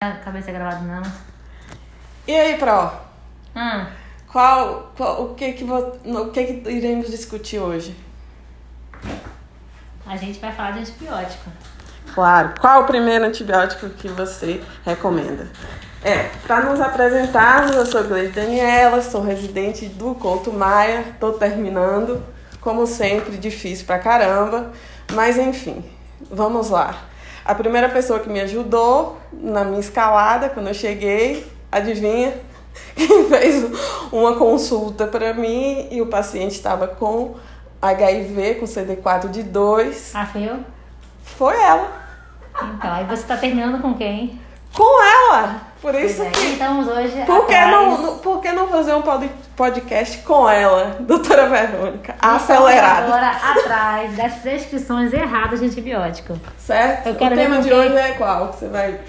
a cabeça gravada não. E aí, Pro? Hum. Qual, qual- o que que o que que iremos discutir hoje? A gente vai falar de antibiótico. Claro. Qual o primeiro antibiótico que você recomenda? É, para nos apresentarmos, eu sou Gleide Daniela, sou residente do Couto Maia, tô terminando, como sempre, difícil pra caramba, mas enfim, vamos lá. A primeira pessoa que me ajudou na minha escalada, quando eu cheguei, adivinha? Quem fez uma consulta para mim e o paciente estava com HIV, com CD4 de 2, Ah, foi eu? foi ela. Então, aí você tá terminando com quem? Com ela! Por isso é, que. Estamos hoje Por que, não, não- por que não fazer um pod- podcast com ela, doutora Verônica? Estamos Acelerada. Agora atrás das prescrições erradas de antibiótico. Certo? O tema de hoje é qual? Você vai.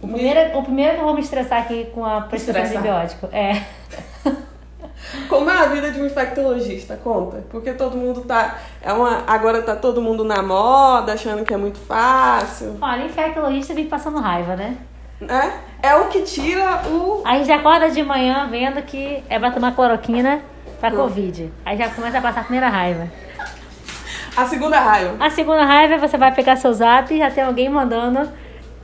O primeiro, o primeiro que eu vou me estressar aqui com a prescrição de antibiótico. É. Como é a vida de um infectologista? Conta. Porque todo mundo tá. É uma, agora tá todo mundo na moda, achando que é muito fácil. Olha, infectologista vive passando raiva, né? Né? É o que tira o. Aí já acorda de manhã vendo que é pra tomar cloroquina pra Covid. Aí já começa a passar a primeira raiva. A segunda raiva. A segunda raiva é você vai pegar seu zap e já tem alguém mandando,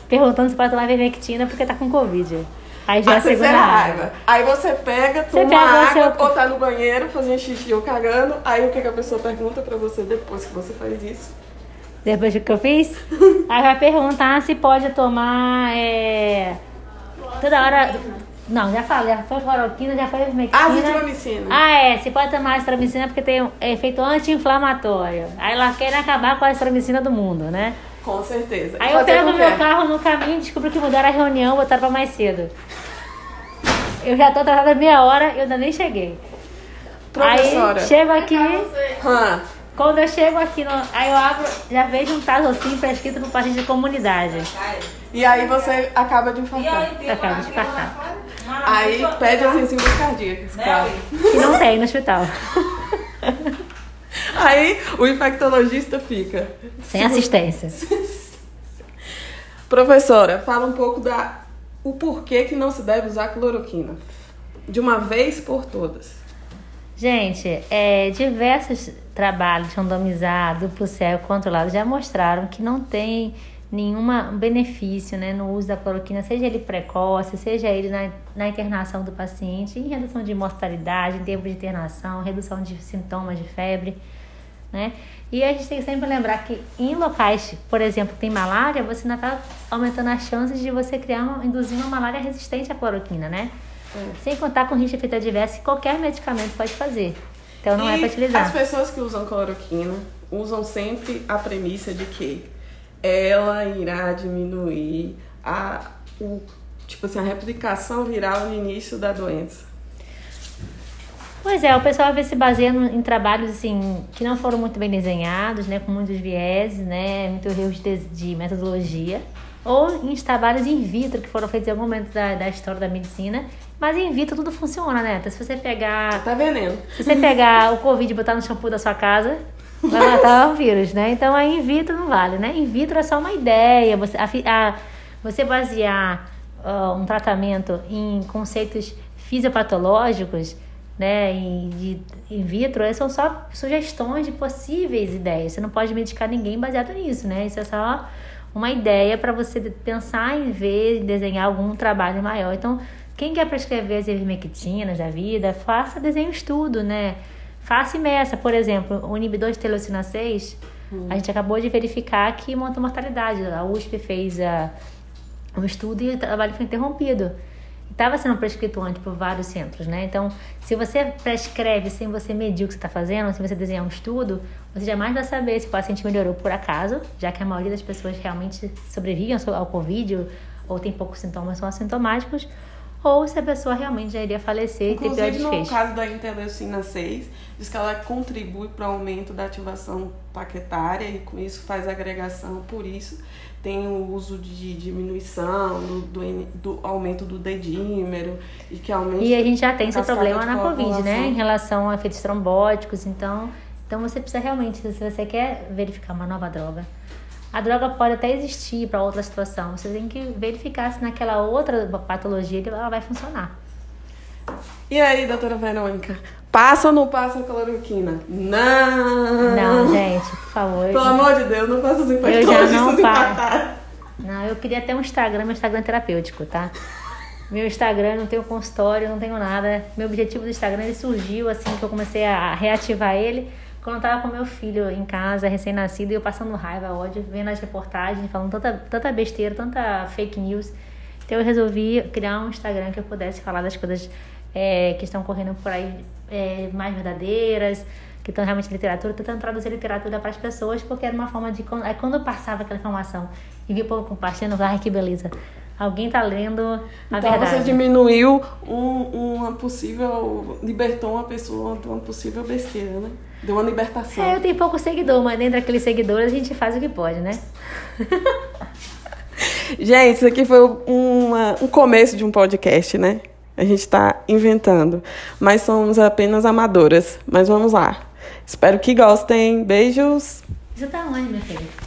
perguntando se pode tomar ivermectina porque tá com Covid. Aí já é a a segunda raiva. raiva. Aí você pega, Você toma pega o água, seu- ou tá no banheiro fazendo xixi ou cagando. Aí o que, que a pessoa pergunta pra você depois que você faz isso? Depois do que eu fiz, aí vai perguntar se pode tomar é, toda hora. Não, já falei, já foi cloroquina, já foi ivermectina. Azitromicina. Ah, é. Se pode tomar azitromicina porque tem efeito anti-inflamatório. Aí ela quer acabar com a azitromicina do mundo, né? Com certeza. Aí eu pego meu carro no caminho e descubro que mudaram a reunião, botaram pra mais cedo. Eu já tô atrasada meia hora e eu ainda nem cheguei. Professora. Aí chego aqui, Hã? Quando eu chego aqui, no, aí eu abro, já vejo um tazocinho prescrito pro paciente de comunidade. E aí você acaba de infartar. Eu acabo de infartar. Aí pede as enzimas cardíacas, claro. E não tem no hospital. Aí o infectologista fica. Sem assistência. Professora, fala um pouco da o porquê que não se deve usar cloroquina. De uma vez por todas. Gente, é, diversos trabalhos randomizados, duplo cego, controlados, já mostraram que não tem nenhum benefício né, no uso da cloroquina, seja ele precoce, seja ele na, na internação do paciente, em redução de mortalidade, em tempo de internação, redução de sintomas de febre. Né? E a gente tem que sempre lembrar que em locais, por exemplo, que tem malária, você ainda está aumentando as chances de você criar uma, induzir uma malária resistente à cloroquina, né? Sem contar com risco de efeito adverso que qualquer medicamento pode fazer. Então não é E para utilizar. As pessoas que usam cloroquina usam sempre a premissa de que ela irá diminuir a, o, tipo assim, a replicação viral no início da doença. Pois é, o pessoal às vezes se baseia no- em trabalhos assim que não foram muito bem desenhados, né, com muitos vieses, né, muito erros de, de metodologia, ou em trabalhos in vitro que foram feitos em algum momento da, da história da medicina, mas in vitro tudo funciona, né? Então, se você pegar Tá veneno. Se você pegar o Covid e botar no shampoo da sua casa, vai matar o vírus, né? Então a in vitro não vale, né? In vitro é só uma ideia. Você, a, a- você basear ah, um tratamento em conceitos fisiopatológicos, né? De in vitro, são só sugestões de possíveis ideias. Você não pode medicar ninguém baseado nisso, né? Isso é só uma ideia para você pensar em ver, desenhar algum trabalho maior. Então, quem quer prescrever as ivermectinas da vida, faça desenho estudo, né? Faça meça, por exemplo, o inibidor de telocina 6, a gente acabou de verificar que monta mortalidade. A USP fez a, um estudo e o trabalho foi interrompido. Estava sendo prescrito antes por vários centros, né? Então, se você prescreve sem você medir o que você está fazendo, se você desenhar um estudo, você jamais vai saber se o paciente melhorou por acaso, já que a maioria das pessoas realmente sobrevivem ao Covid ou, ou tem poucos sintomas, são assintomáticos, ou se a pessoa realmente já iria falecer e ter pior Inclusive, no desfecho. caso da interleucina 6, diz que ela contribui para o aumento da ativação paquetária e com isso faz agregação. Por isso, tem o uso de diminuição, do, do, do aumento do dedímero e que aumenta. E a gente já tem esse problema na Covid, né? Em relação a efeitos trombóticos. Então, então você precisa realmente, se você quer verificar uma nova droga, A droga pode até existir para outra situação. Você tem que verificar se naquela outra patologia ela vai funcionar. E aí, doutora Verônica? Passa ou não passa a cloroquina? Não! Não, gente, por favor. Pelo amor de Deus, não faça assim Eu já não paro. Não, eu queria ter um Instagram, meu Instagram é terapêutico, tá? Meu Instagram, não tenho consultório, não tenho nada. Meu objetivo do Instagram, ele surgiu assim que eu comecei a reativar ele quando eu tava com meu filho em casa, recém-nascido, e eu passando raiva, ódio, vendo as reportagens, falando tanta, tanta besteira, tanta fake news. Então eu resolvi criar um Instagram que eu pudesse falar das coisas é, que estão correndo por aí é, mais verdadeiras, que estão realmente literatura, tentando traduzir literatura para as pessoas, porque era uma forma de. Aí quando eu passava aquela informação e vi o povo compartilhando, ai que beleza. Alguém está lendo a então, verdade. você diminuiu um, uma possível. libertou uma pessoa de uma possível besteira, né? Deu uma libertação. É, eu tenho pouco seguidor, mas dentro daqueles seguidores a gente faz o que pode, né? gente, isso aqui foi uma, um começo de um podcast, né? A gente está inventando. Mas somos apenas amadoras. Mas vamos lá. Espero que gostem. Beijos. Isso tá onde, minha filha?